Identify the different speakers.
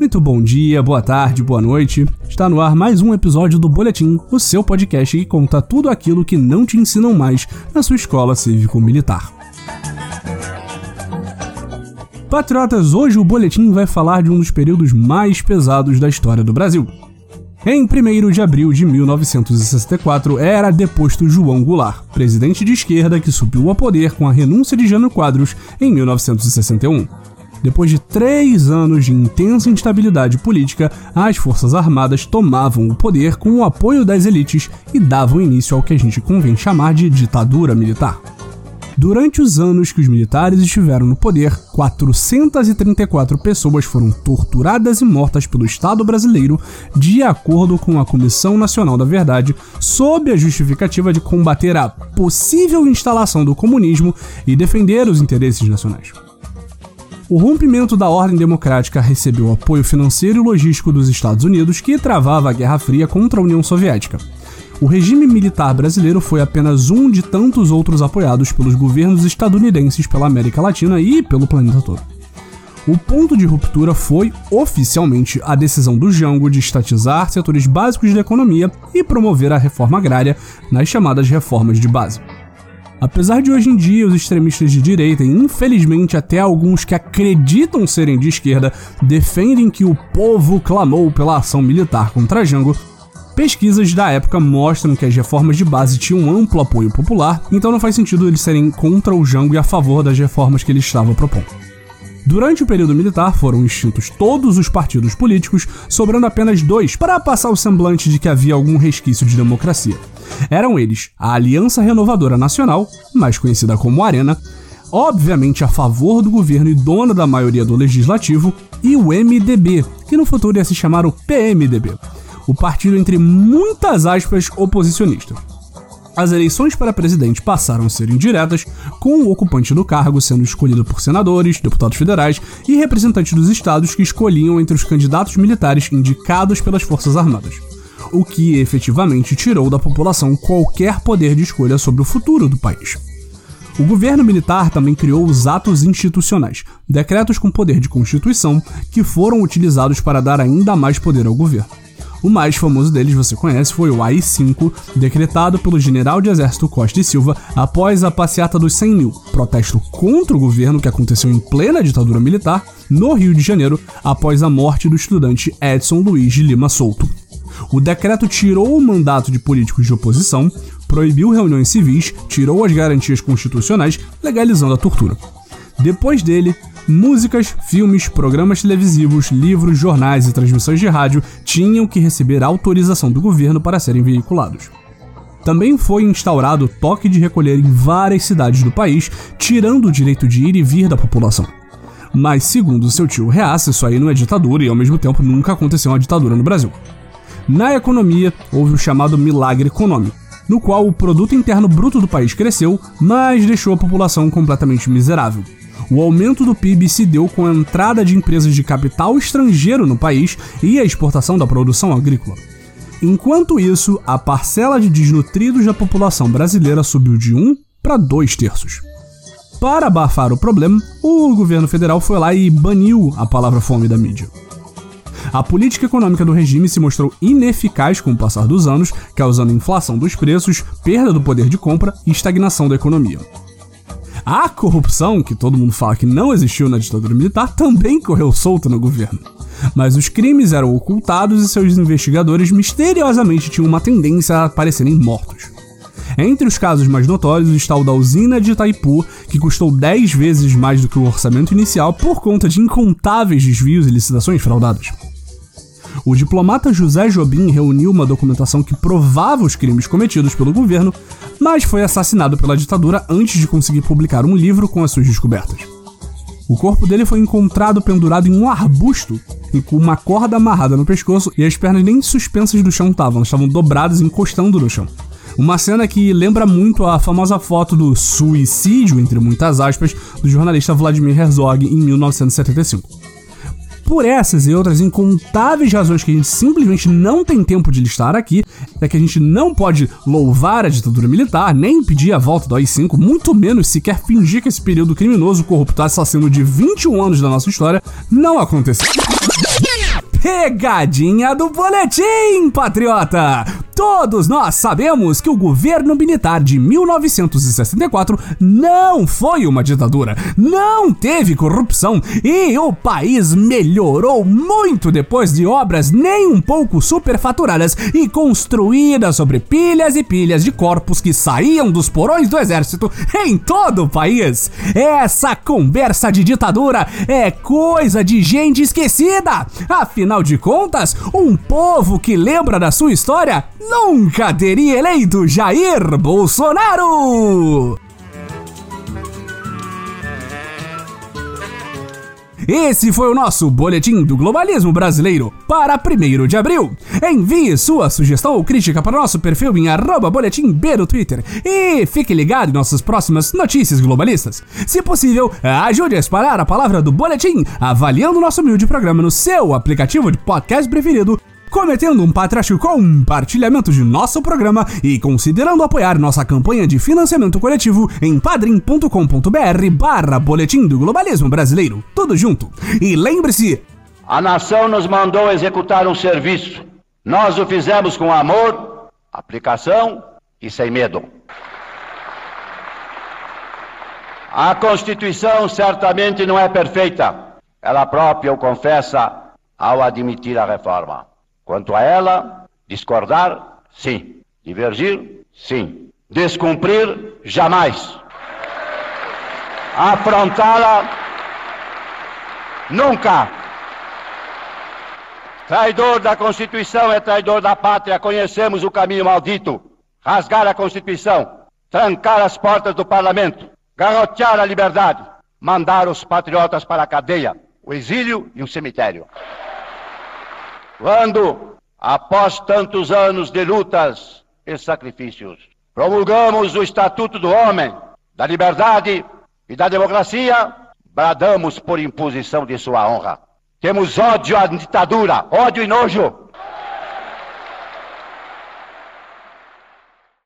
Speaker 1: Muito bom dia, boa tarde, boa noite. Está no ar mais um episódio do Boletim, o seu podcast que conta tudo aquilo que não te ensinam mais na sua escola cívico-militar. Patriotas, hoje o boletim vai falar de um dos períodos mais pesados da história do Brasil. Em 1 de abril de 1964, era deposto João Goulart, presidente de esquerda que subiu ao poder com a renúncia de Jânio Quadros em 1961. Depois de três anos de intensa instabilidade política, as Forças Armadas tomavam o poder com o apoio das elites e davam início ao que a gente convém chamar de ditadura militar. Durante os anos que os militares estiveram no poder, 434 pessoas foram torturadas e mortas pelo Estado brasileiro, de acordo com a Comissão Nacional da Verdade, sob a justificativa de combater a possível instalação do comunismo e defender os interesses nacionais. O rompimento da ordem democrática recebeu apoio financeiro e logístico dos Estados Unidos, que travava a Guerra Fria contra a União Soviética. O regime militar brasileiro foi apenas um de tantos outros apoiados pelos governos estadunidenses pela América Latina e pelo planeta todo. O ponto de ruptura foi, oficialmente, a decisão do Jango de estatizar setores básicos da economia e promover a reforma agrária nas chamadas reformas de base. Apesar de hoje em dia os extremistas de direita, e infelizmente até alguns que acreditam serem de esquerda, defendem que o povo clamou pela ação militar contra Jango, pesquisas da época mostram que as reformas de base tinham um amplo apoio popular, então não faz sentido eles serem contra o Jango e a favor das reformas que ele estava propondo. Durante o período militar foram extintos todos os partidos políticos, sobrando apenas dois para passar o semblante de que havia algum resquício de democracia. Eram eles a Aliança Renovadora Nacional, mais conhecida como Arena, obviamente a favor do governo e dona da maioria do legislativo, e o MDB, que no futuro ia se chamar o PMDB, o partido entre muitas aspas oposicionista. As eleições para presidente passaram a ser indiretas, com o ocupante do cargo sendo escolhido por senadores, deputados federais e representantes dos estados que escolhiam entre os candidatos militares indicados pelas Forças Armadas o que efetivamente tirou da população qualquer poder de escolha sobre o futuro do país. O governo militar também criou os atos institucionais, decretos com poder de constituição, que foram utilizados para dar ainda mais poder ao governo. O mais famoso deles você conhece foi o AI-5, decretado pelo general de exército Costa e Silva após a passeata dos 100 mil, protesto contra o governo que aconteceu em plena ditadura militar, no Rio de Janeiro, após a morte do estudante Edson Luiz de Lima Souto. O decreto tirou o mandato de políticos de oposição, proibiu reuniões civis, tirou as garantias constitucionais, legalizando a tortura. Depois dele, músicas, filmes, programas televisivos, livros, jornais e transmissões de rádio tinham que receber autorização do governo para serem veiculados. Também foi instaurado toque de recolher em várias cidades do país, tirando o direito de ir e vir da população. Mas, segundo seu tio Reaça, isso aí não é ditadura e ao mesmo tempo nunca aconteceu uma ditadura no Brasil. Na economia, houve o chamado milagre econômico, no qual o produto interno bruto do país cresceu, mas deixou a população completamente miserável. O aumento do PIB se deu com a entrada de empresas de capital estrangeiro no país e a exportação da produção agrícola. Enquanto isso, a parcela de desnutridos da população brasileira subiu de 1 para 2 terços. Para abafar o problema, o governo federal foi lá e baniu a palavra fome da mídia. A política econômica do regime se mostrou ineficaz com o passar dos anos, causando inflação dos preços, perda do poder de compra e estagnação da economia. A corrupção, que todo mundo fala que não existiu na ditadura militar, também correu solta no governo. Mas os crimes eram ocultados e seus investigadores misteriosamente tinham uma tendência a aparecerem mortos. Entre os casos mais notórios está o da usina de Itaipu, que custou 10 vezes mais do que o orçamento inicial por conta de incontáveis desvios e licitações fraudadas. O diplomata José Jobim reuniu uma documentação que provava os crimes cometidos pelo governo, mas foi assassinado pela ditadura antes de conseguir publicar um livro com as suas descobertas. O corpo dele foi encontrado pendurado em um arbusto e com uma corda amarrada no pescoço e as pernas nem suspensas do chão estavam, estavam dobradas encostando no chão. Uma cena que lembra muito a famosa foto do suicídio, entre muitas aspas, do jornalista Vladimir Herzog em 1975 por essas e outras incontáveis razões que a gente simplesmente não tem tempo de listar aqui, é que a gente não pode louvar a ditadura militar, nem pedir a volta do AI-5, muito menos sequer fingir que esse período criminoso, corrupto, assassino de 21 anos da nossa história não aconteceu. Pegadinha do boletim, patriota! Todos nós sabemos que o governo militar de 1964 não foi uma ditadura, não teve corrupção e o país melhorou muito depois de obras nem um pouco superfaturadas e construídas sobre pilhas e pilhas de corpos que saíam dos porões do exército em todo o país. Essa conversa de ditadura é coisa de gente esquecida. Afinal de contas, um povo que lembra da sua história nunca teria eleito Jair Bolsonaro! Esse foi o nosso Boletim do Globalismo Brasileiro para 1 de abril. Envie sua sugestão ou crítica para nosso perfil em boletim B no Twitter e fique ligado em nossas próximas notícias globalistas. Se possível, ajude a espalhar a palavra do Boletim avaliando nosso humilde programa no seu aplicativo de podcast preferido cometendo um patriótico compartilhamento de nosso programa e considerando apoiar nossa campanha de financiamento coletivo em padrim.com.br barra Boletim do Globalismo Brasileiro. Tudo junto. E lembre-se...
Speaker 2: A nação nos mandou executar um serviço. Nós o fizemos com amor, aplicação e sem medo. A Constituição certamente não é perfeita. Ela própria o confessa ao admitir a reforma. Quanto a ela, discordar, sim. Divergir, sim. Descumprir, jamais. Afrontá-la, nunca. Traidor da Constituição é traidor da pátria. Conhecemos o caminho maldito. Rasgar a Constituição, trancar as portas do parlamento, garrotear a liberdade, mandar os patriotas para a cadeia, o exílio e o cemitério. Quando, após tantos anos de lutas e sacrifícios, promulgamos o Estatuto do Homem, da Liberdade e da Democracia, bradamos por imposição de sua honra. Temos ódio à ditadura, ódio e nojo.